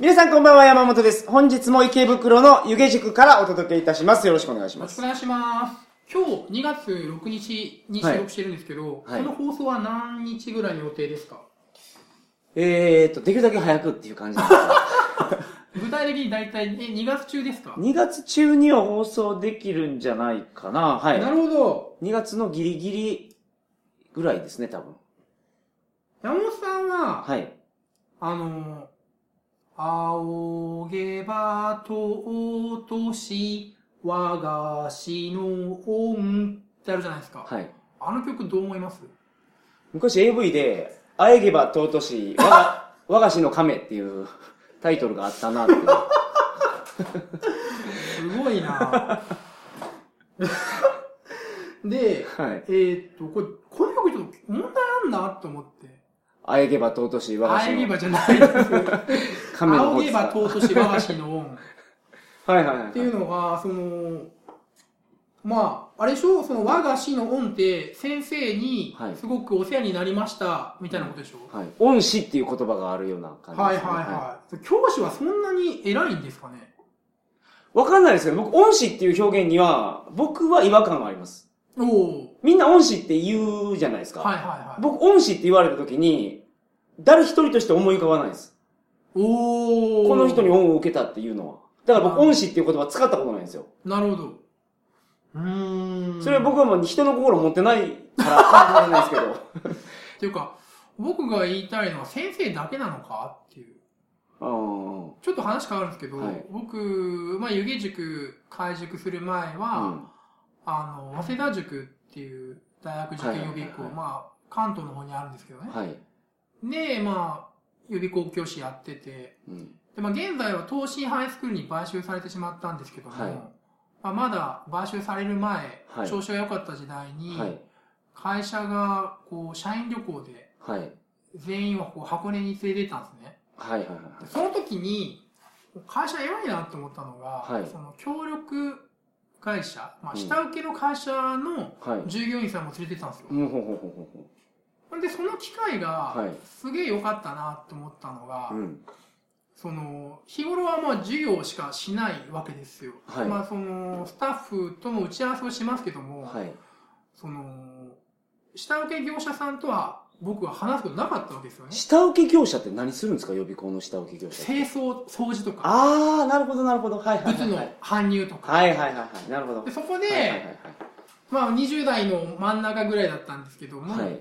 皆さんこんばんは、山本です。本日も池袋の湯気塾からお届けいたします。よろしくお願いします。よろしくお願いします。今日2月6日に収録してるんですけど、はいこの放送は何日ぐらいの予定ですか？えーと、できるだけ早くっていう感じです 具体的に大体、え、2月中ですか、2月中には放送できるんじゃないかな。はい。なるほど。2月のギリギリぐらいですね、多分。山本さんは、はい。あの、仰げば尊し我が死の恩ってあるじゃないですか。はい。あの曲どう思います？昔 AV で、あえげば尊し、我が、我が死の亀っていう タイトルがあったなって。すごいな で、はい。えーっと、これ、この曲ちょっと問題あんなと思って。あえげば尊し、我が死のあえげばじゃないです。亀の仰げば尊し我が死の恩。はいはいはい。っていうのが、その、まあ、あれでしょその我が死の恩って先生にはいすごくお世話になりました、みたいなことでしょ、はい。恩師っていう言葉があるような感じはい、ですね。はいはい教師はそんなに偉いんですかね？わかんないですけど、僕、恩師っていう表現には、僕は違和感があります。おおみんな恩師って言うじゃないですか。はいはいはい。僕、恩師って言われた時に、誰一人として思い浮かばないです。おおこの人に恩を受けたっていうのは。だから僕、恩師っていう言葉使ったことないんですよ。なるほど。うーん。それは僕はもう人の心を持ってないからかもしれないですけど。っていうか、僕が言いたいのは先生だけなのかっていう。ちょっと話変わるんですけど、はい僕、まあ、湯気塾開塾する前は、あの、早稲田塾っていう大学受験予備校、まあ、関東の方にあるんですけどね。うんはい。で、まあ、予備校教師やってて、うんで、まあ、現在は東進ハイスクールに買収されてしまったんですけども、はいまあ、まだ買収される前、はい調子が良かった時代に、はい。会社が、こう、社員旅行で、はい。全員をこう箱根に連れて行ったんですね。はいはいはい。でその時に、会社偉いなと思ったのが、はいその協力会社、まあ、うん下請けの会社のはい。従業員さんも連れてったんですよ。うん、で、その機会がはい、すげえ良かったなと思ったのが、ほう。うん。その、日頃はまあ授業しかしないわけですよ。はいまあその、スタッフとも打ち合わせをしますけども、はい。その、下請け業者さんとは僕は話すことなかったわけですよね。下請け業者って何するんですか？予備校の下請け業者って。清掃、掃除とか、あー、なるほどなるほど。はいはいはい。物の搬入とか。はいはいはいはい。なるほど。でそこで、はいはいはいまあ20代の真ん中ぐらいだったんですけども、はい。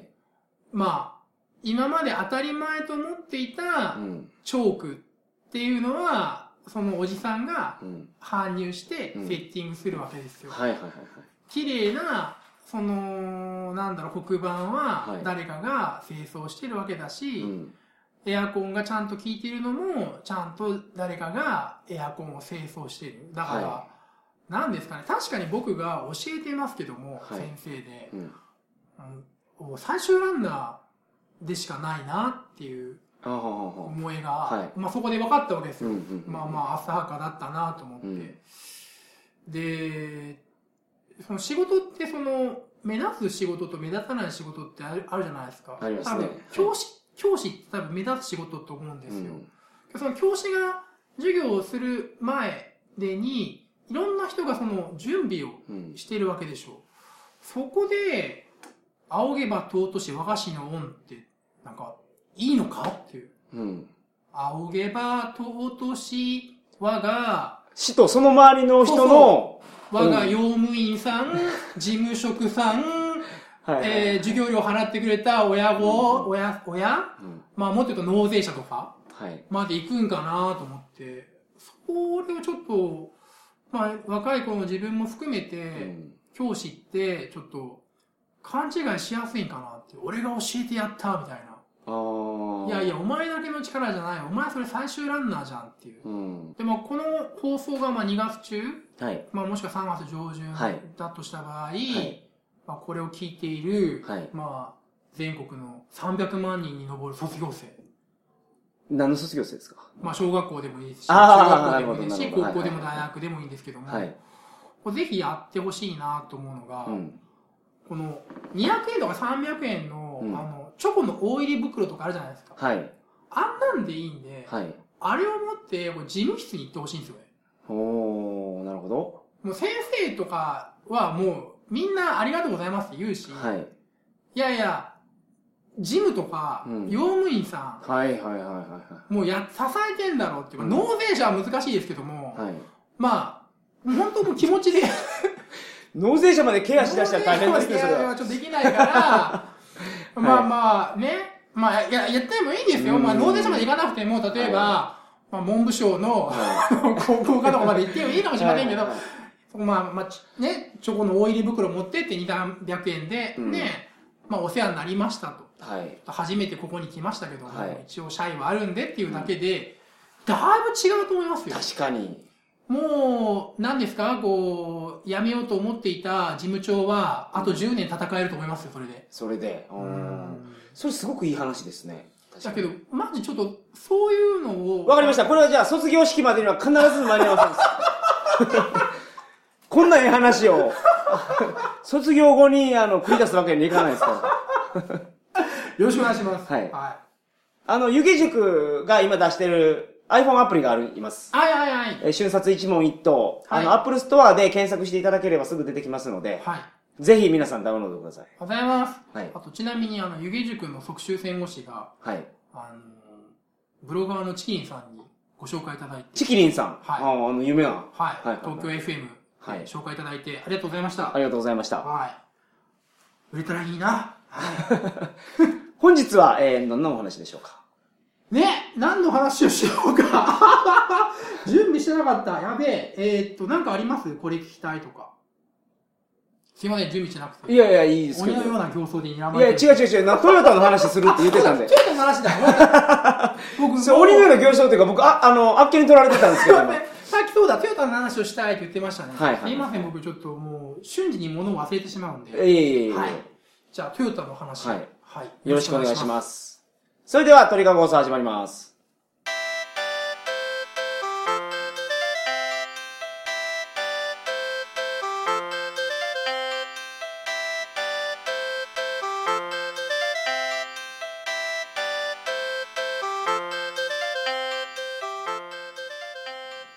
はい。まあ、今まで当たり前と思っていたうん。チョークっていうのは、そのおじさんがうん。搬入してうんセッティングするわけですよ。はいはいはい綺麗な、その、なんだろう、黒板ははい誰かが清掃してるわけだはい。し、うん。エアコンがちゃんと効いてるのも、ちゃんと誰かがエアコンを清掃してる。だから、はなんですかね、確かに僕が教えてますけども、はい先生で、うん。うん最終ランナーでしかないなっていう。思いが、はいまあそこで分かったわけですよ。うんうんうん。まあまあ浅はかだったなと思って。うんで、その仕事ってその、目立つ仕事と目立たない仕事ってあるあるじゃないですか。ありますね教師、教師って多分目立つ仕事と思うんですよ。うんその教師が授業をする前でに、いろんな人がその準備をうん。してるわけでしょう。そこで、仰げば尊し我が師の恩って、なんか、いいのか？っていう。うん。仰げば尊し我が、死とその周りの人の、我が用務員さん、事務職さん、はえー、授業料払ってくれた親子、親、親？うん。まあもっと言うと納税者とか？はい。まで行くんかなと思って、それをちょっと、まあ若い子の自分も含めうて、ん。教師ってちょっと勘違いしやすいんかなって、俺が教えてやったみたいな。あー。いやいや、お前だけの力じゃない。お前それ最終ランナーじゃんっていう。うん。でもこの放送がまあ2月中、はい。まあもしくは3月上旬はいだとした場合、いまあこれを聞いている、はい。まあ全国の300万人に上る卒業生。何の卒業生ですか？まあ小学校でもいいですし、中学校でもいいですし、高校でも大学でもいいんですけども、はい。これぜひやってほしいなと思うのが、うん。この200円とか300円の,、うんあのチョコの大入り袋とかあるじゃないですか。はい。あんなんでいいんで、はい。あれを持って、こう事務室に行ってほしいんですよね。おー、なるほど。もう先生とかはもう、みんなありがとうございますって言うし、はい。いやいや、事務とか、うん用務員さはいはいはいはん、もうや、支えてんだろうっていうか、うん納税者は難しいですけども、いはい。はい。まあ、本当もう気持ちで、納税者までケアしだしたら大変ですね、それは。ちょっとできないから、まあまあね、まあ、いや、やってもいいですよ。うんまあ、納税者まで行かなくても、例えば、まあ、文部省の、は 高校かとかまで行ってもいいかもしれませんけど、まあ、まあ、ちね、チョコの大入り袋持ってって2、300円で、うんね、まあ、お世話になりましたと。はい。初めてここに来ましたけども、はい一応社員はあるんでっていうだけで、だいぶ違うと思いますよ。確かに。もう、何ですか？こう、辞めようと思っていた事務長は、あと10年戦えると思いますよ、それで。それで。うん。それすごくいい話ですね。だけど、マジちょっと、そういうのを。わかりました。これはじゃあ、卒業式までには必ず間に合わせます。こんなええ話を、卒業後に、あの、繰り出すわけにいかないですから。よろしくお願いします。はいはあの、湯気塾が今出してる iPhone アプリがあります。い。はいはいはい。えー瞬殺一問一答。はいあの、Apple Store で検索していただければすぐ出てきますので、はい。ぜひ皆さんダウンロードください。ございます。はいあと、ちなみに、あの、湯気塾の即習戦後史が、はい。あの、ブロガーのチキンさんにご紹介いただいて、チキリンさん。はいあーあの、有名な。はい。はいはい東京 FM、はい紹介いただいて、ありがとうございました。ありがとうございました。はい。売れたらいいな。本日は、えー、何のお話でしょうか？ね、何の話をしようか。準備してなかった。やべえ。えーっと、なんかあります？これ聞きたいとか。すいません、準備してなくて。いやいや、いいですけ鬼ど。のような競争で睨まいや、れて違う違う違う。なトヨタの話するって言ってたんでち。ょっとの話だ。僕、そう、鬼のような行商っていうか、僕、あ、あの、あっけに取られてたんですけども。さっきそうだ、トヨタの話をしたいって言ってましたね。はいはいすいません、僕ちょっともう、瞬時に物を忘れてしまうんいで。えいえいえいえはい。じゃあ、トヨタの話。はいはい。よろしくお願いします。それでは、鳥かご放送始まります。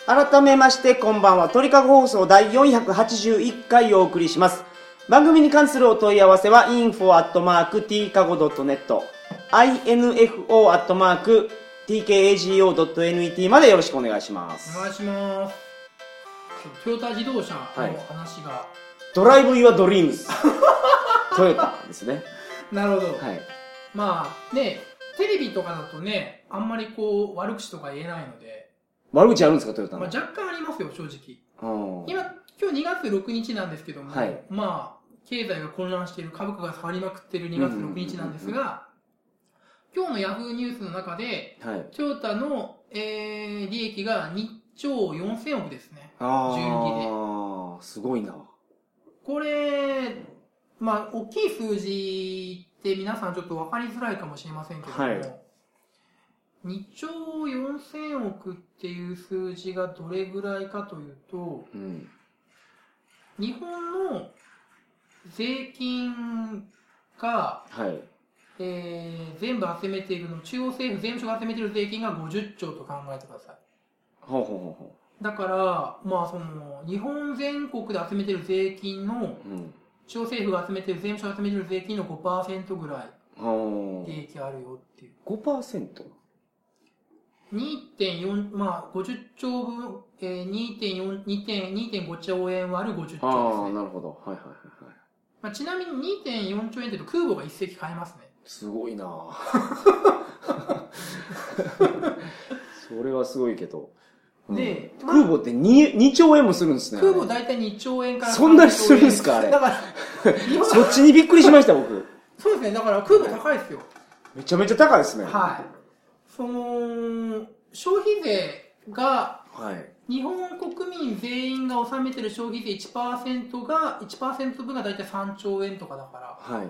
改めまして、こんばんは。鳥かご放送第481回お送りします。番組に関するお問い合わせは、info.tkago.net、info.tkago.net までよろしくお願いします。お願いします。トヨタ自動車のはい話が、 Drive Your Dreams。トヨタですね。なるほど。はい。まあね、テレビとかだとね、あんまりこう、悪口とか言えないので、悪口あるんですか、トヨタまあ、の。若干ありますよ、正直。うん今、今日2月6日なんですけども、はいまあ、経済が混乱している株価が下がりまくっている2月6日なんですが、今日のヤフーニュースの中で、はい。トヨタの、えー、利益が2兆4000億ですね。あ純あ、すごいな。これ、まあ、大きい数字って皆さんちょっと分かりづらいかもしれませんけども、はい2兆4000億っていう数字がどれぐらいかというと、うん。日本の税金が、はい。えー全部集めているの、中央政府税務署が集めている税金が50兆と考えてください。ほうほうほうほだから、まあその、日本全国で集めている税金の、う。うん。中央政府が集めている税務署が集めている税金の5%ぐらいあ利益あるよっていう。ー 5%? 2.4、まあ50兆分、えー、2.4、2.、2.5兆円割る50兆ですああ、ね。なるほど。はいはいはいはい。まあ、ちなみに2.4兆円って言うと空母が一隻買えますね。すごいな それはすごいけど。うんで空母って 2, 2兆円もするんですね。空母大体2兆円からそんなにするんですかあれだから、そっちにびっくりしました、僕。そうですね、だから空母高いですよ。めちゃめちゃ高いですね。はい。その、消費税が、はい。日本国民全員が納めてる消費税1%が、1%分が大体3兆円とかだから、はい。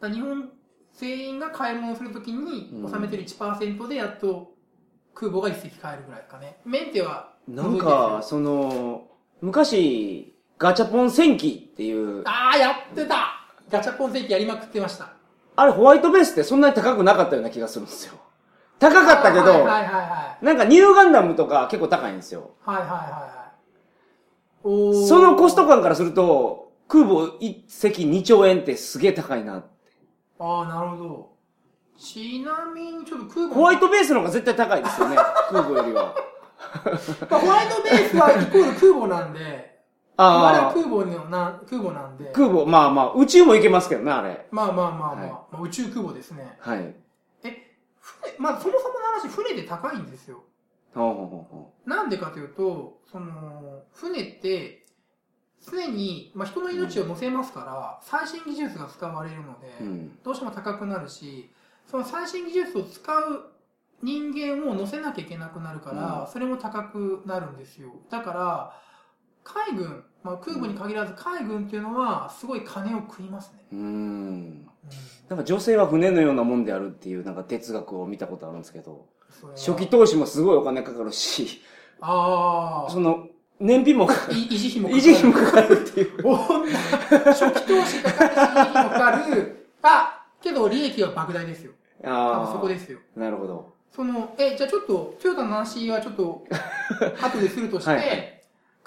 だ日本全員が買い物するときにうん納めてる1%でやっと空母が一隻買えるぐらいですかね。メンテはなんか、その、昔、ガチャポン戦記っていう、ああ、やってたガチャポン戦記やりまくってました。あれホワイトベースってそんなに高くなかったような気がするんですよ。高かったけど、はいはいはいはい。なんかニューガンダムとか結構高いんですよ。はいはいはいはい。そのコスト感からすると、空母1隻2兆円ってすげえ高いな。ああ、なるほど。ちなみに、ちょっと空母ホワイトベースの方が絶対高いですよね。空母よりは。まあ、ホワイトベースはイコール空母なんで、あれはあ空母のな、空母なんであ、、空母、まあまあ、宇宙も行けますけどね、あれ。まあまあまあまあ、はいまあ、宇宙空母ですね。はい。船、まあそもそもの話、船で高いんですよ。ほうほうほうほなんでかというと、その、船って、常に、まあ、人の命を乗せますから、最新技術が使われるので。どうしても高くなるし、その最新技術を使う人間を乗せなきゃいけなくなるから、うんそれも高くなるんですよ。だから、海軍、まあ、空母に限らず海軍っていうのは、すごい金を食いますね。うーん。うんなんか女性は船のようなもんであるっていうなんか哲学を見たことあるんですけど、初期投資もすごいお金かかるし、あその、燃費も、維持費も維持費もかかるっていう。初期投資かかるし、維持費もかかる。あ、けど利益は莫大ですよ。多ああ。分そこですよ。なるほど。その、え、じゃあちょっと、トヨタの話はちょっと、後でするとして、はいはい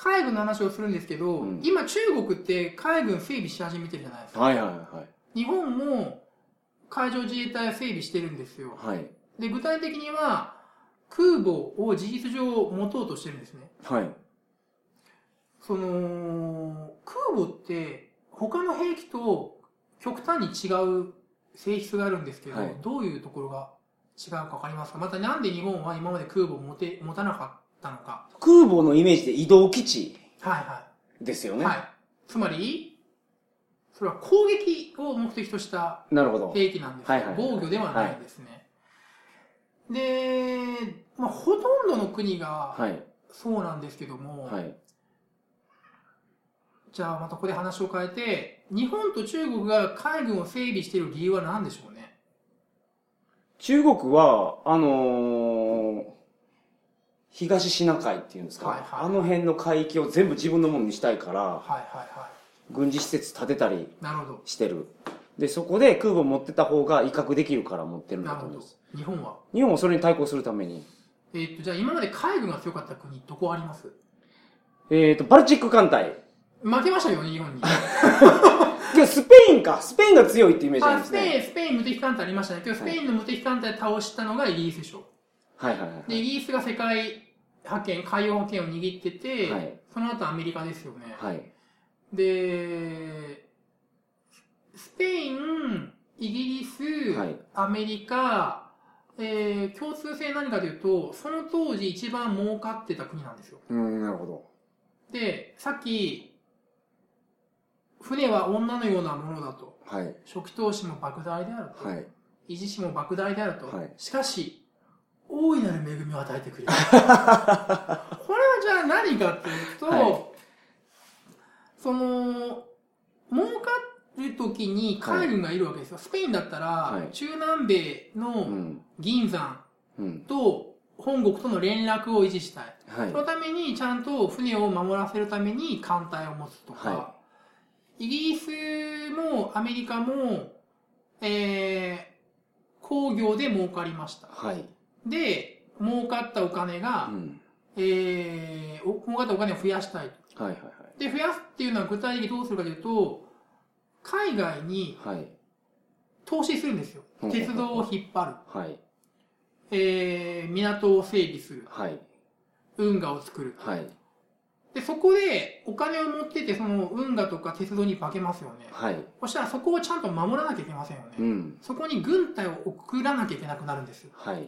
海軍の話をするんですけど、うん今中国って海軍整備し始めてるじゃないですか。はいはいは日本も海上自衛隊は整備してるんですよ。い。はい。で、具体的には、空母を事実上持とうとしてるんですね。はい。その、空母って他の兵器と極端に違う性質があるんですけど、はいどういうところが違うかわかりますか？またなんで日本は今まで空母を持て持たなかったのか。空母のイメージで移動基地はいはですよい。ね。はい。つまり、それは攻撃を目的とした。兵器なんですよ。はいはいはい防御ではないんですね。で、まあ、ほとんどの国がはい。そうなんですけども、はい。じゃあまたここで話を変えて、日本と中国が海軍を整備している理由は何でしょうね？中国は、あのー東シナ海っていうんですか、はいはいあの辺の海域を全部自分のものにしたいから、はいはいは軍事施設建てたり。してる。で、そこで空母持ってた方が威嚇できるから持ってるんだと思うんです。。日本は？日本もそれに対抗するために。えーっと、じゃあ今まで海軍が強かった国、どこあります？えっ、と、バルチック艦隊。負けましたよね、日本に。けどスペインか。スペインが強いってイメージなんあ、ですね。スペイン、スペイン無敵艦隊ありましたね。今日スペインの無敵艦隊倒したのがイギリスでしょ。はいはいはい。で、イギリスが世界覇権、海洋覇権を握ってて、はいその後アメリカですよね。はい。で、スペイン、イギリス、はいアメリカ、えー共通性何かというと、その当時一番儲かってた国なんですよ。うん、なるほど。で、さっき、船は女のようなものだと。はい。初期投資も莫大であると。はい。維持費も莫大であると。はいしかし、大いなる恵みを与えてくれる。これはじゃあ何かっていうと、はいその、儲かる時に海軍がいるわけですよ。スペインだったら、はい中南米うのん。銀山うん。と本国との連絡を維持したい。はいそ。のためにちゃんと船を守らせるために艦隊を持つとか、はイギリスもアメリカも、えー、工業で儲かりました。はい。で、儲かったお金うが、ん。えー、お儲かったお金を増やしたいと。はいはいはい。で、増やすっていうのは具体的にどうするかというと、海外にはい。投資するんですよ。うん鉄道を引っ張る。はい。えー、港を整備する。はい。運河を作る。はい。で、そこでお金を持ってて、その運河とか鉄道に化けますよね。はい。そしたらそこをちゃんと守らなきゃいけませんよね。うん。そこに軍隊を送らなきゃいけなくなるんですよ。はい。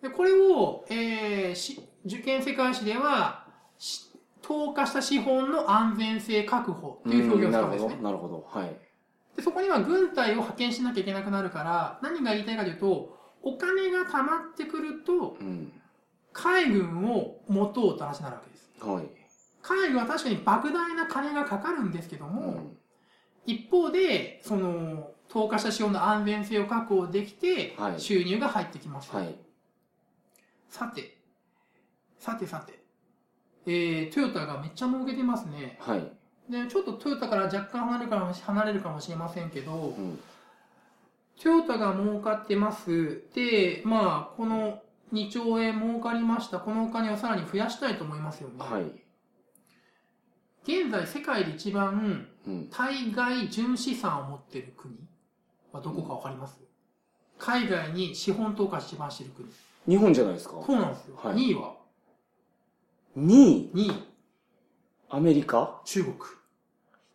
で、これを、えー、し受験世界史では、し投下した資本の安全性確保という表現を使うんですね。なるほど。はい。で、そこには軍隊を派遣しなきゃいけなくなるから、何が言いたいかというと、お金が貯まってくると、うん。海軍を持とうと話になるわけです。はい。海軍は確かに莫大な金がかかるんですけどうも、ん。一方で、その、投下した資本の安全性を確保できて、はい収入が入ってきます。はい。さて、さてさて、えー、トヨタがめっちゃ儲けてますね。はい。で、ちょっとトヨタから若干離れるかも離れるかもしれませんけど、うん。トヨタが儲かってます。で、まあ、この2兆円儲かりました。このお金をさらに増やしたいと思いますよね。はい。現在、世界で一番うん。対外純資産を持っている国はどこかわかります、海外に資本投下一番している国。日本じゃないですか。そうなんですよ。はい2位は？2位、?2 位、アメリカ？中国。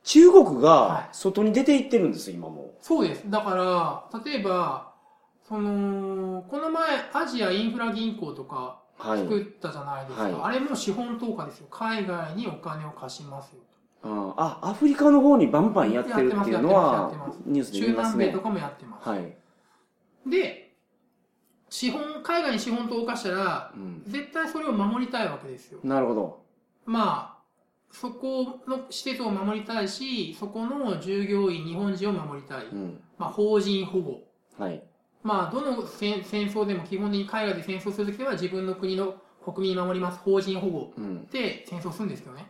中国はいが外に出て行ってるんですよ、今もそうです。だから、例えば、その、この前、アジアインフラ銀行とかう。はい。作ったじゃないですか。はいあれも資本投下ですよ。海外にお金を貸しますよ。ああ、アフリカの方にバンバンやってるっていうのやはニュースで中見ますね南米と。かもやってます。はい。で、資本、海外に資本投下したら、うん。絶対それを守りたいわけですよ。なるほど。まあ、そこの施設を守りたいし、そこの従業員、日本人を守りたい。うん。まあ、法人保護。はい。まあ、どの戦戦争でも基本的に海外で戦争するときは自分の国の国民を守ります。法人保護うん。で戦争するんですけどね。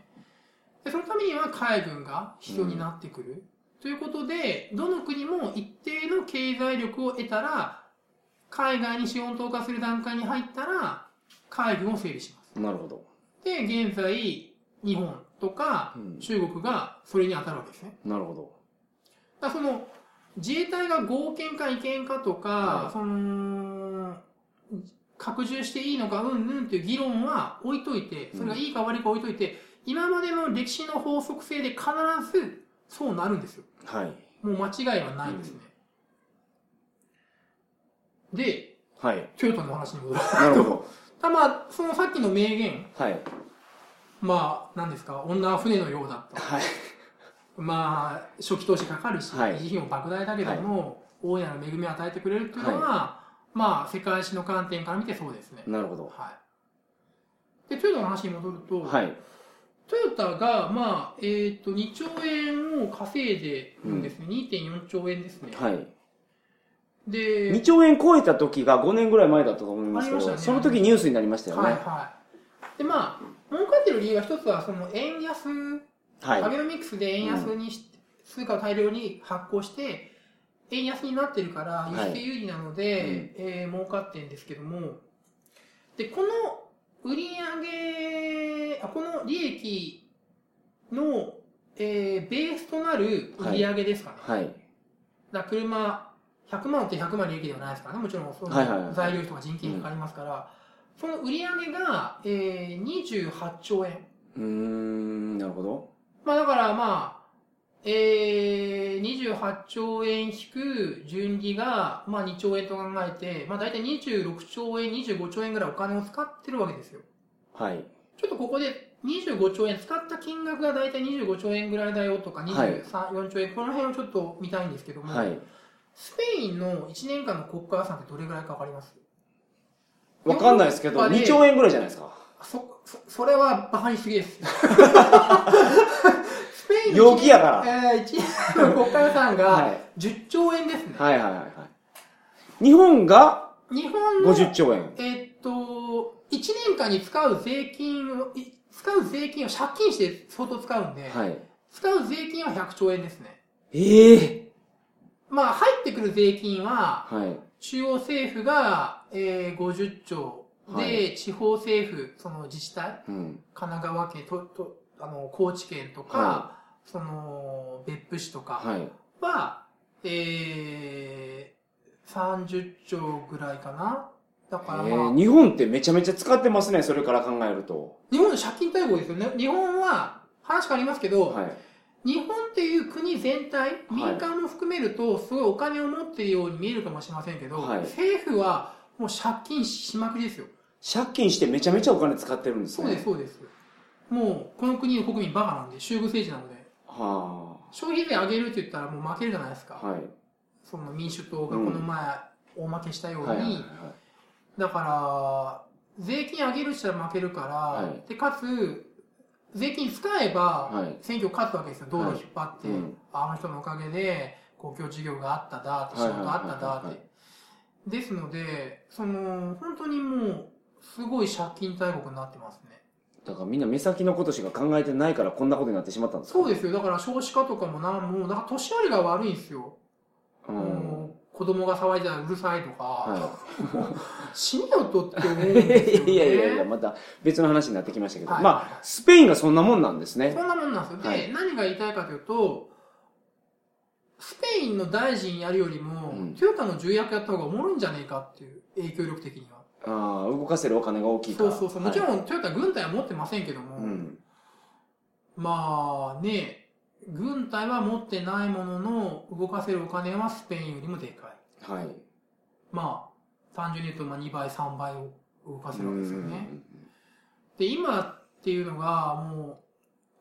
でそのためには海軍が必要になってくる。ということで、どの国も一定の経済力を得たら、海外に資本投下する段階に入ったら、海軍を整備します。なるほど。で、現在、日本とかうん中国がそれに当たるわけですね。なるほど。だその、自衛隊が合憲か違憲かとか、はいその、拡充していいのかうんぬんっていう議論は置いといて、それがいいか悪いか置いといて、今までの歴史の法則性で必ずそうなるんですよ。はい。もう間違いはないんですね。で、はい。トヨタの話に戻る。なるほど。たまあ、そのさっきの名言、はい。まあ、何ですか、女は船のようだと。はい。まあ、初期投資かかるし、はい維持費も莫大だけども、大いなる恵みを与えてくれるっていうのは、まあ、世界史の観点から見てそうですね。なるほど。はい。で、トヨタの話に戻ると、はい。トヨタが、まあ、えっ、と、2兆円を稼いでるんですね。2.4兆円ですね。はい。で、2兆円超えた時が5年ぐらい前だったと思いますけど、ねその時ニュースになりましたよはいね。はい。で、まあ、儲かってる理由は一つは、その円安、はい。アベノミクスで円安にし、通貨を大量に発行して、円安になってるから、輸出有利なので、えー儲かってるんですけども、で、この売上あ、この利益の、えーベースとなる売上ですかね。はい。だから車、100万って100万利益ではないですからね。もちろん、そのはいはいはい材料費とか人件費かかりますから、その売上が、えー28兆円。うーん、なるほど。まあだからまあ、えー、28兆円引く純利が、まあ2兆円と考えて、まあ大体26兆円、25兆円ぐらいお金を使ってるわけですよ。はい。ちょっとここで25兆円、使った金額が大体25兆円ぐらいだよとか、はい23、4兆円、この辺をちょっと見たいんですけども、はい。スペインの1年間の国家予算ってどれぐらいかわかります？わかんないですけど、ヨーロッパで2兆円ぐらいじゃないですか。そ、そ、それはバカにしすぎです。イ陽気やからえー、1年の国家予算はがい。10兆円ですね。はいはいはいはい。日本が日本の、50兆円。えーっと、1年間に使う税金を、い使う税金を借金して相当使うんで、はい。使う税金は100兆円ですね。ええまあ、入ってくる税金は、はい。中央政府が、えー、50兆で、はい地方政府、その自治体、うん。神奈川県と、と、あの、高知県とか、はその、別府市とかはい。は、えー、30兆ぐらいかな。だからえまあ、ー日本ってめちゃめちゃ使ってますね、それから考えると。日本の借金大国ですよね。日本は、話変わりますけど、はい。日本っていう国全体、民間も含めると、すごいお金を持っているように見えるかもしれませんけど、はい政府はもう借金しまくりですよ。借金してめちゃめちゃお金使ってるんですね。そうです、そうです。もう、この国の国民バカなんで、集合政治なので、は消費税上げるって言ったらもう負けるじゃないですか。あ。はい。その民主党がこの前、大負けしたように、はいはいはい。だから、税金上げるって言ったら負けるから、はいで、かつ、税金使えば、はい。選挙勝つわけですよ。道路引っ張って、はいうんあの人のおかげで、公共事業があっただって、仕事あっただって。ですので、その、本当にもう、すごい借金大国になってますね。だからみんな目先のことしか考えてないからこんなことになってしまったんですか？そうですよ。だから少子化とかもなんも、だから年寄りが悪いんですよ。うん。子供が騒いだらうるさいとか、は 死ねよとって思うんですよ、ね。いやいやいや、また別の話になってきましたけど、はいまあ、スペインがそんなもんなんですね。そんなもんなんですよ。で、はい何が言いたいかというと、スペインの大臣やるよりも、うんトヨタの重役やった方がおもろいんじゃねえかっていう、影響力的には。ああ、動かせるお金が大きいから。そうそうそう。もちはいろんトヨタ軍隊は持ってませんけども、うん。まあね、軍隊は持ってないものの、動かせるお金はスペインよりもでかい。はい。まあ、単純に言うとまあ2倍、3倍を動かせるわけですよね。うんで、今っていうのがも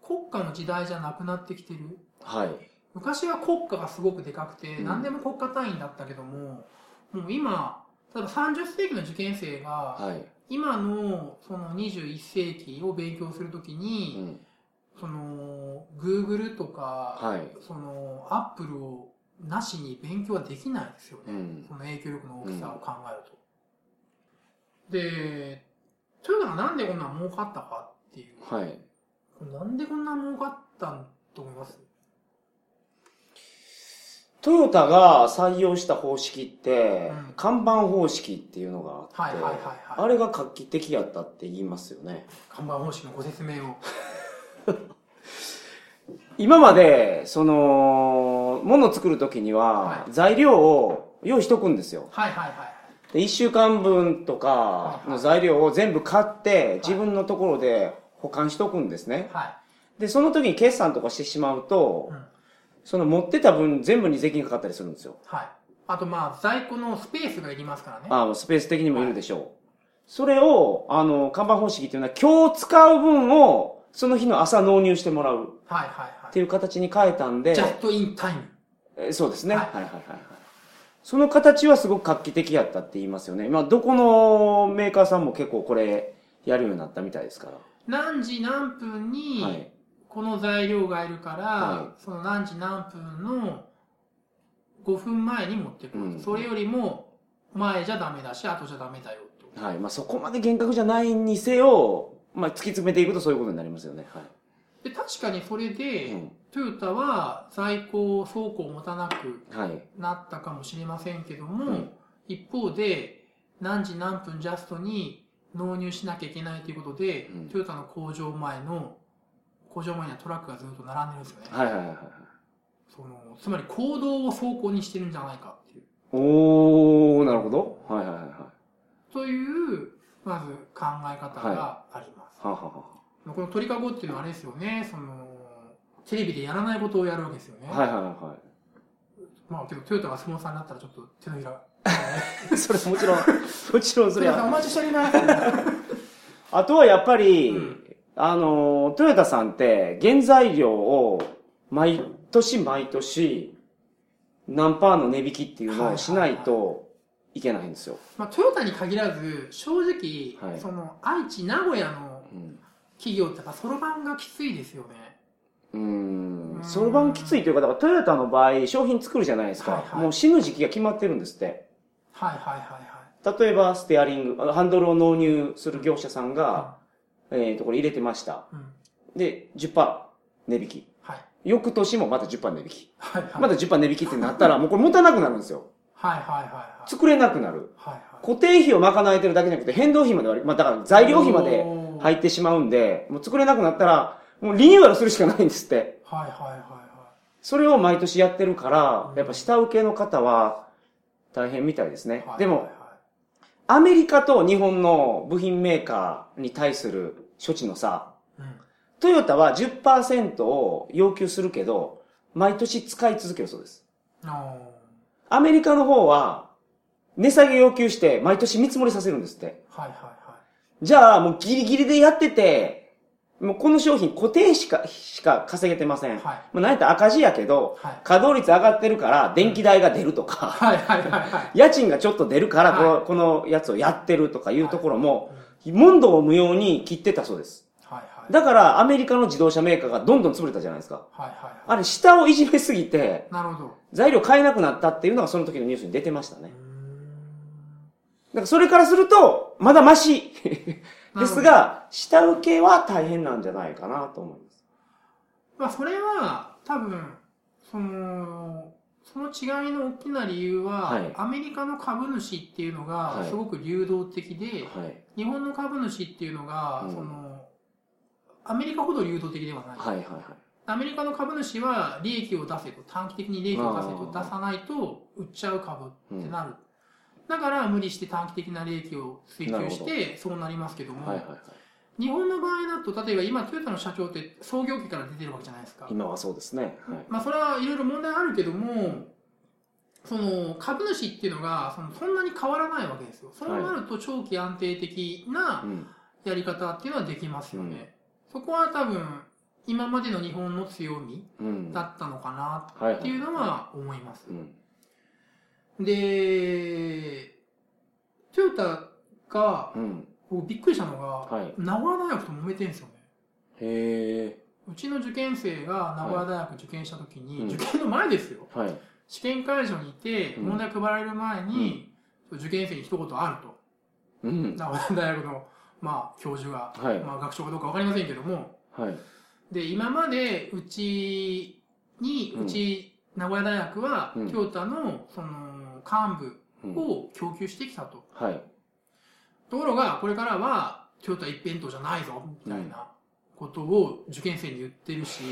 う、国家の時代じゃなくなってきてる。はい。昔は国家がすごくでかくて、うん何でも国家単位だったけども、もう今、例えば30世紀の受験生が、はい。今のその21世紀を勉強するときうに、ん。その、Google とか、はい。その、Apple をなしに勉強はできないですよね。うん。その影響力の大きさを考えると。で、トヨタがなんでこんな儲かったかっていう。はい。なんでこんな儲かったんと思います？トヨタが採用した方式って、うん看板方式っていうのがあって、はいはいはいはいあれが画期的やったって言いますよね。看板方式のご説明を。今まで、その、物を作るときにはは、い材料を用意しとくんですよ。はいはいはい。で、1週間分とかの材料を全部買って、自分のところで保管しとくんですね。はで、その時に決算とかしてしまうとい。う、ん。その持ってた分全部に税金がかかったりするんですよ。はい。あとまあ、在庫のスペースがいりますからね。ああ、スペース的にもいるでしょう。それを、あの、看板方式っていうのは、今日使う分を、その日の朝納入してもらうはいはいっていう形に変えたんで、はい。ジャストインタイム。えそうですね。ははいいはいはいはい。その形はすごく画期的やったって言いますよね。まあ、どこのメーカーさんも結構これ、やるようになったみたいですから。何時何分に、はい。この材料がいるから、はその何時何分の5分前に持ってくる、うんそれよりも前じゃダメだし後じゃダメだよとはい。まあ、そこまで厳格じゃないにせよ、まあ、突き詰めていくとそういうことになりますよね。はい。で確かにそれで、うんトヨタは在庫倉庫を持たなくはい。なったかもしれませんけども、うん一方で何時何分ジャストに納入しなきゃいけないということで、うんトヨタの工場前の工場前にはトラックがずっと並んでるんですよね、はいはいはいはい。そのつまり行動を倉庫にしてるんじゃないかっていうおー、なるほど。はいはいはいはい。というまず考え方があります、はあ、はあはこの鳥かごっていうのはあれですよねそのテレビでやらないことをやるわけですよね、あ、はいはいはいはまあけどトヨタが相撲さんになったらちょっと手のひらい。それもちろん、もちろんそれは。お待ちしております あとはやっぱり、うんあの、トヨタさんって原材料を毎年毎年何パーの値引きっていうのをしないといけないんですよ。まあ、トヨタに限らず正直、はいその愛知名古屋のうん企業ってそろばんがきついですよねうんん。そろばんきついというか、だからトヨタの場合商品作るじゃないですか。はいはいもう死ぬ時期が決まってるんですって。はいはいはいはい例えばステアリング、あハンドルを納入する業者さんが、えっ、と、これ入れてました。うんうんで、10%値引き。はい翌年もまた10%値引き。はいはいまた10%値引きってなったら、もうこれ持たなくなるんですよ。はいはいはいはい作れなくなる。はいはい固定費を賄えてるだけじゃなくて、変動費まで割り、まあだから材料費まで入ってしまうんで、もう作れなくなったら、もうリニューアルするしかないんですって。はいはいはいはそれを毎年やってるから、やっぱ下請けの方は大変みたいですねい。はいでも、はいはいアメリカと日本の部品メーカーに対する処置の差、うんトヨタは10%を要求するけど、毎年使い続けるそうです。あアメリカの方は、値下げ要求して毎年見積もりさせるんですって。ーはいはいはじゃあ、もうギリギリでやってて、もうこの商品固定しか、しか稼げてません。いはい。もうなんやったら赤字やけど、はい。稼働率上がってるから電気代が出るとか、はいはいはいはい。家賃がちょっと出るからこの、はこのやつをやってるとかいうところも、問答無用に切ってたそうです。はいはい。だからアメリカの自動車メーカーがどんどん潰れたじゃないですか。はいはいはあれ、下をいじめすぎて、いなるほど。材料買えなくなったっていうのがその時のニュースに出てましたね。だからそれからすると、まだマシですが、下請けは大変なんじゃないかなと思います。まあそれは多分そのその違いの大きな理由は、はいアメリカの株主っていうのがはいすごく流動的で、はい。日本の株主っていうのが、うんその、アメリカほど流動的ではない。はいはいはい。アメリカの株主は利益を出せと、短期的に利益を出せと出さないと売っちゃう株うんってなる。だから無理して短期的な利益を追求しなてそうなりますけども、はいはいはい。日本の場合だと、例えば今トヨタの社長って創業期から出てるわけじゃないですか。今はそうですね。はい。まあそれはいろいろ問題あるけども、その株主っていうのがそのそんなに変わらないわけですよ。そうなると長期安定的なうん。やり方っていうのはできますよね。そこは多分今までの日本の強みうん。だったのかなはいっていうのは思いますう。ん。で、トヨタがうん。僕びっくりしたのが、はい名古屋大学と揉めてるんですよね。へうちの受験生が名古屋大学受験した時に、うん受験の前ですよ。え。はい。試験会場にいて、うん問題配られる前に、受験生に一言あると。うん。名古屋大学の、まあ、教授が、はいまあ、学長かどうかわかりませんけども、はい。で、今まで、うちに、うんうち、名古屋大学は、うんトヨタの、その、幹うん部を供給してきたと。はい。ところが、これからは、トヨタ一辺倒じゃないぞ、みたいなことを受験生に言ってるし、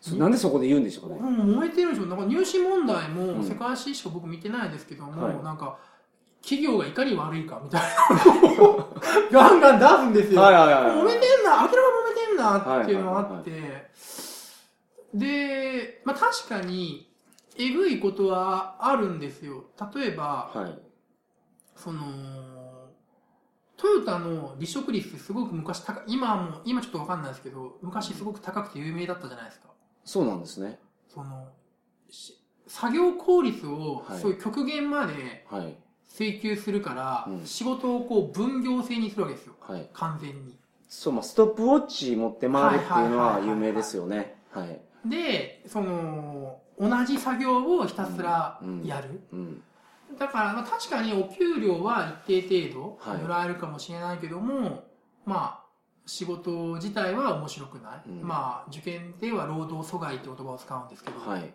そなんでそこで言うんでしょうね。もう燃えてるでしょ。なんか入試問題うんも世界史しか僕見てないですけども、はいなんか、企業がいかに悪いかみたいなのを ガンガン出すんですよ。はいはいはいはい。揉めてんな、明らかに揉めてんなっていうのがあって、で、まあ確かに、えぐいことはあるんですよ。例えば、はい。その、トヨタの離職率すごく昔高い、今はもう、今ちょっとわかんないですけど、昔すごく高くて有名だったじゃないですか。そうなんですね。その、し作業効率をはいそういう極限まではい。追求するから、うん仕事をこう分業制にするわけですよ。はい。完全に。そう、まあ、ストップウォッチ持って回るっていうのはいはいはいはいは有名ですよね。はい。で、その、同じ作業をひたすらやる。うん。だから、まあ、確かにお給料は一定程度はいもらえるかもしれないけども、まあ、仕事自体は面白くない。うんまあ、受験では労働阻害って言葉を使うんですけど、はい。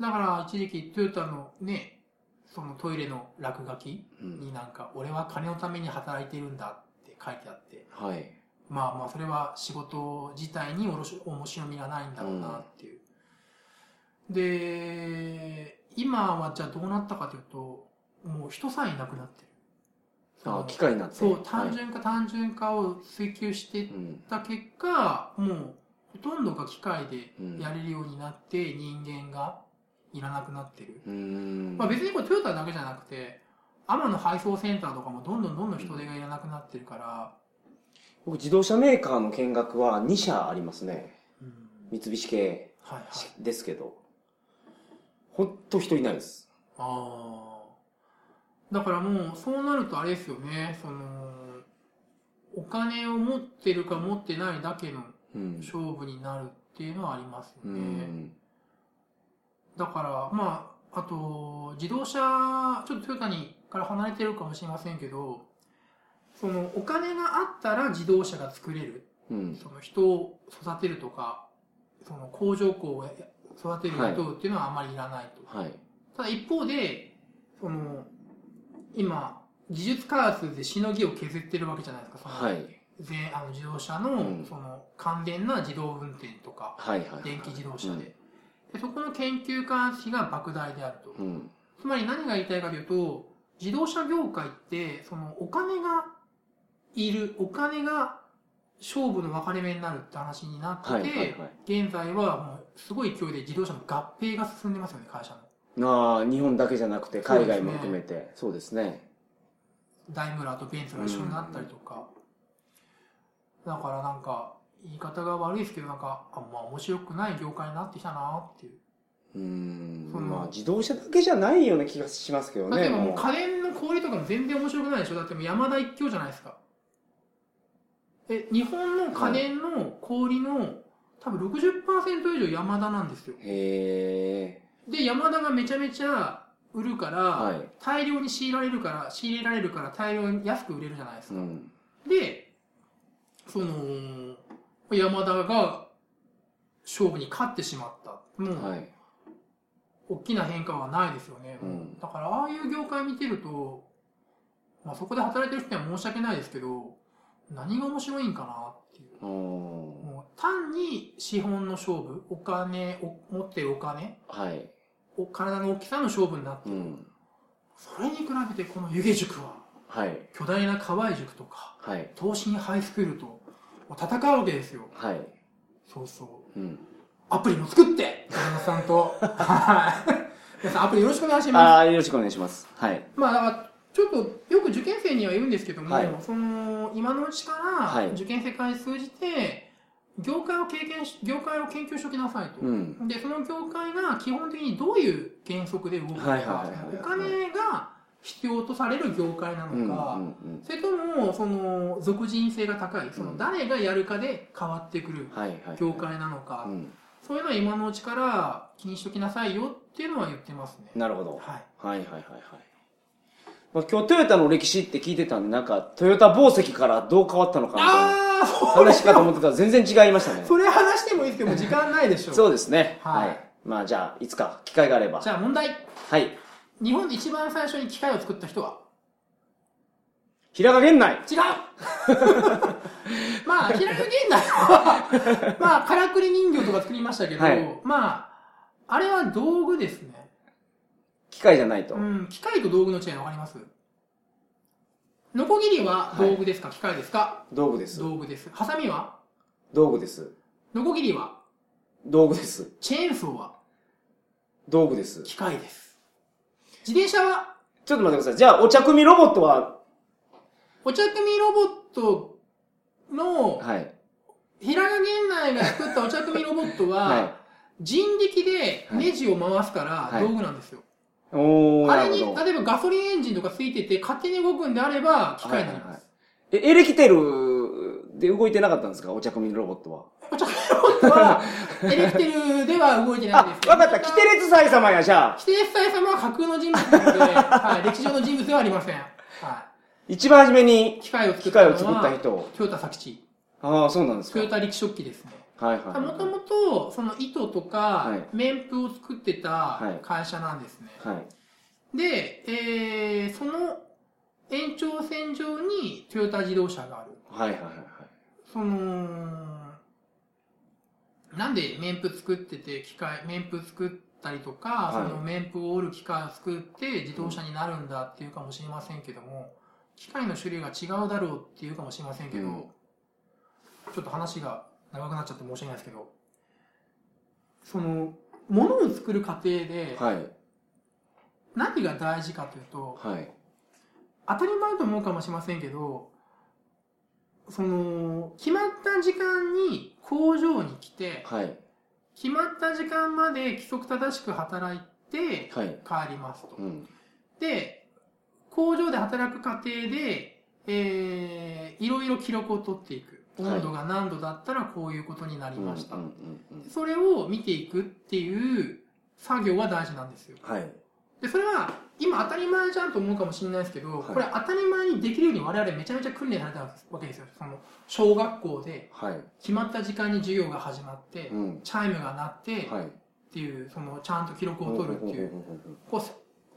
だから一時期トヨタのね、そのトイレの落書きうん。になんか、俺は金のために働いてるんだって書いてあって、はい。まあまあ、それは仕事自体におろし面白みがないんだろうなっていう。で、今はじゃあどうなったかというと、もう人さえいなくなってる。あ、機械になって。そう、単はい。純化、単純化を追求していっうん。た結果、もうほとんどが機械でうん。やれるようになって、人間がいらなくなってる。まあ別にこれトヨタだけじゃなくて、アマの配送センターとかもどんどんどんどん人手がいらなくなってるから、僕、自動車メーカーの見学は2社ありますね。うん三菱系はいはい。ですけど。ほんと人いないです。ああ。だからもう、そうなるとあれですよね、その、お金を持ってるか持ってないだけのうん。勝負になるっていうのはありますうよね。ん。だから、まあ、あと、自動車、ちょっとトヨタにから離れてるかもしれませんけど、その、お金があったら自動車が作れる。うん。その人を育てるとか、その工場工を育てるはい雇うっていうのはあんまりいらないと。はい。ただ一方で、その、今、技術開発でしのぎを削ってるわけじゃないですか。そのはい。全あの自動車の、うんその、完全な自動運転とか、はいはい。電気自動車で。でそこの研究開発費が莫大であると。うん。つまり何が言いたいかというと、自動車業界って、そのお金がいる、お金が勝負の分かれ目になるって話になってて、はいはいはい。現在はもうすごい勢いで自動車の合併が進んでますよね、会社の。ああ、日本だけじゃなくて海外も含めて。そうですね。ダイムラーとベンツが一緒になったりとか。だからなんか、言い方が悪いですけど、なんか、あ、まあ面白くない業界になってきたなっていう。うーん。そのまあ自動車だけじゃないような気がしますけどね。だってもう家電の小売りとかも全然面白くないでしょだってもう山田一強じゃないですか。え、日本の家電の小売りの多分60%以上山田なんですよ。へえ。で、山田がめちゃめちゃ売るから、はい。大量に仕入れられるから、仕入れられるから大量に安く売れるじゃないですか。うん。で、その、山田が勝負に勝ってしまった。もう、はい。大きな変化はないですよね。うんだから、ああいう業界見てると、まあそこで働いてる人には申し訳ないですけど、何が面白いんかなっていう。うんもう単に資本の勝負、お金、お持ってるお金、はい。お体の大きさの勝負になってる。うん。それに比べてこの湯気塾は、はい。巨大な河合塾とか、はい。東進ハイスクールと戦うわけですよ。はい。そうそう。うん。アプリも作って、山本さんと。はい。皆さんアプリよろしくお願いします。ああ、よろしくお願いします。はい。まあちょっとよく受験生には言うんですけども、はいその、今のうちかはいら受験世界通じて、業界を経験し、業界を研究しておきなさいと。うん。で、その業界が基本的にどういう原則で動くのか、はいはいはいはいお金が必要とされる業界なうん。うん。のか、うん。それとも、その、属人性が高い、その、誰がやるかで変わってくるはい。はい。業界なのか、うん。そういうのは今のうちから気にしときなさいよっていうのは言ってますね。なるほど。はい。はいはいはいはい。まあ、今日トヨタの歴史って聞いてたんで、なんか、トヨタ紡績からどう変わったのかなああ、話かと思ってたら全然違いましたね。それ話してもいいですけど、時間ないでしょ。そうですね。はいはい。まあじゃあ、いつか機会があれば。じゃあ問題。はい。日本で一番最初に機械を作った人は？平賀源内。違う まあ、平賀源内は、まあ、からくり人形とか作りましたけど、はいまあ、あれは道具ですね。機械じゃないと。うん、機械と道具の違いわかります？ノコギリは道具ですか、機械ですか？道具です。道具です。ハサミは？道具です。ノコギリは？道具です。チェーンソーは？道具です。機械です。自転車は？ちょっと待ってください。じゃあ、お茶組ロボットは、お茶組ロボットの、はい。平賀源内が作ったお茶組ロボットは、は人力でネジを回すからはい道具なんですよ。い。おー、あれに。例えばガソリンエンジンとかついてて勝手に動くんであれば機械になります。はいはいはいえ、エレキテルで動いてなかったんですか？お茶組ロボットは。お茶組ロボットは、エレキテルでは動いてないあ、んですわかった。キテレツ祭様や、じゃあ。キテレツ大様は架空の人物なので、はい、歴史上の人物ではありません。は一番初めにい、機械を作機ったのは、械を作った人。トヨタ佐吉。ああ、そうなんですか。トヨタ力食器ですね。はいはいはい。もともと、その糸とかはい、綿布を作ってたはい会社なんですね。はい。で、えー、その延長線上にトヨタ自動車がある。はいはいはいはい。その、なんで綿布作ってて、機械、綿布作ったりとか、はいその綿布を織る機械を作って自動車になるんだっていうかもしれませんけども、機械の種類が違うだろうっていうかもしれませんけど、うんちょっと話が長くなっちゃって申し訳ないですけど、その、物を作る過程ではい。何が大事かというと、はい。当たり前と思うかもしれませんけど、その、決まった時間に工場に来て、はい。決まった時間まで規則正しく働いてはい。帰りますとう。ん。で、工場で働く過程で、えー、いろいろ記録を取っていく。はい温度が何度だったらこういうことになりました。それを見ていくっていう作業は大事なんですよ。はい。で、それは今当たり前じゃんと思うかもしれないですけど、はいこれ当たり前にできるように我々めちゃめちゃ訓練されたわけですよ。その、小学校ではい。決まった時間に授業が始まって、うん。チャイムが鳴って、はい。っていう、その、ちゃんと記録を取るっていう。こう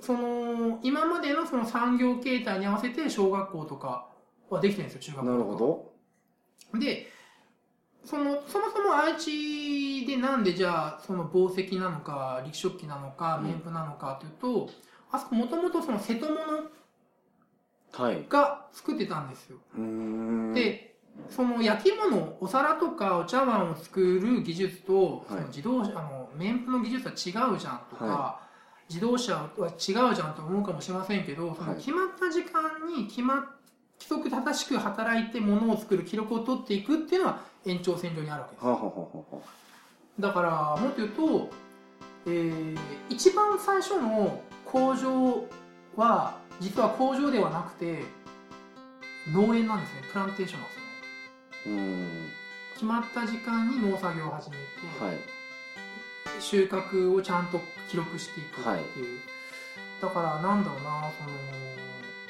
その、今までのその産業形態に合わせて小学校とかはできてるんですよ、中学校なとか。るほど。で、その、そもそも愛知でなんでじゃあ、その紡績なのか、力食器なのか、うん綿布なのかというと、あそこもともとその瀬戸物はい。が作ってたんですよ。うーん。、で、その焼き物、お皿とかお茶碗を作る技術と、いその自動車、あの、綿布の技術は違うじゃんとか、は自動車は違うじゃんと思うかもしれませんけど、そのはい決まった時間に決まっ規則正しく働いて物を作る記録を取っていくっていうのは延長線上にあるわけです。ははははは。だから、もっと言うと、えー一番最初の工場は、実は工場ではなくて、農園なんですね。プランテーションなんですよね。決まった時間に農作業を始めて、はい。収穫をちゃんと記録していくっていう、だからなんだろうな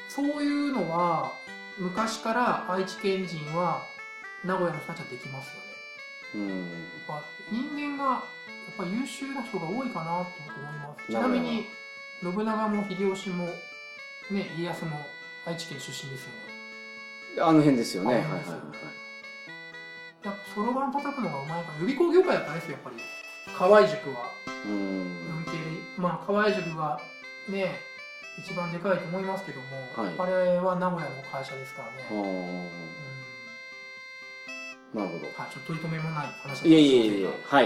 そのそういうのは昔から愛知県人は名古屋の人たちはできますよねうーん。やっぱ人間がやっぱ優秀な人が多いかなと思います。ちなみに、信長も秀吉も、ね、家康も愛知県出身ですよね。あの辺ですよね。はいはいはいやっぱそろばん叩くのがうまいから、予備校業界だったんですよ、やっぱり。河合塾は。うーん。文系で、まあ、河合塾がね、一番でかいと思いますけども、はいあれは名古屋の会社ですからあね。ーなるほど。うんはい、ちょっと取り留めもない話いえいえいえいえ、はい。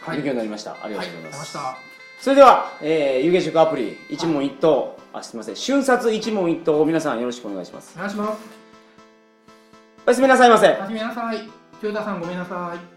はい勉強になりました。ありがはい、とうございます。まそれでは、えー、有言塾アプリ、一問一答、あ、すみません、瞬殺一問一答を皆さんよろしくお願いします。お願いします。おやすみなさいませ。はじめなさい。豊田さんごめんなさい。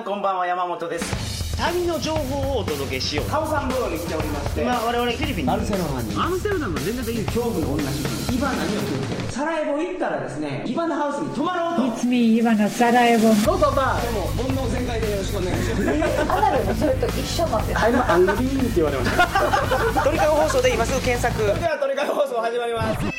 んこんばんは、山本です。旅の情報をお届けしようカオサンブローに来ておりまして、今我々フィリピンにバルセロナに、アムステルダム全然でいい恐怖の女主人、イバナにを聞いて、サラエボ行ったらですね、イバナハウスに泊まろうと。It's me, Ivana Sarajevo. どうぞまあ、でも、煩悩全開でよろしくお願いします。アナルもそれと一緒なんです I'm angry って言われました。鳥かご放送で今すぐ検索では、トリカゴ放送始まります。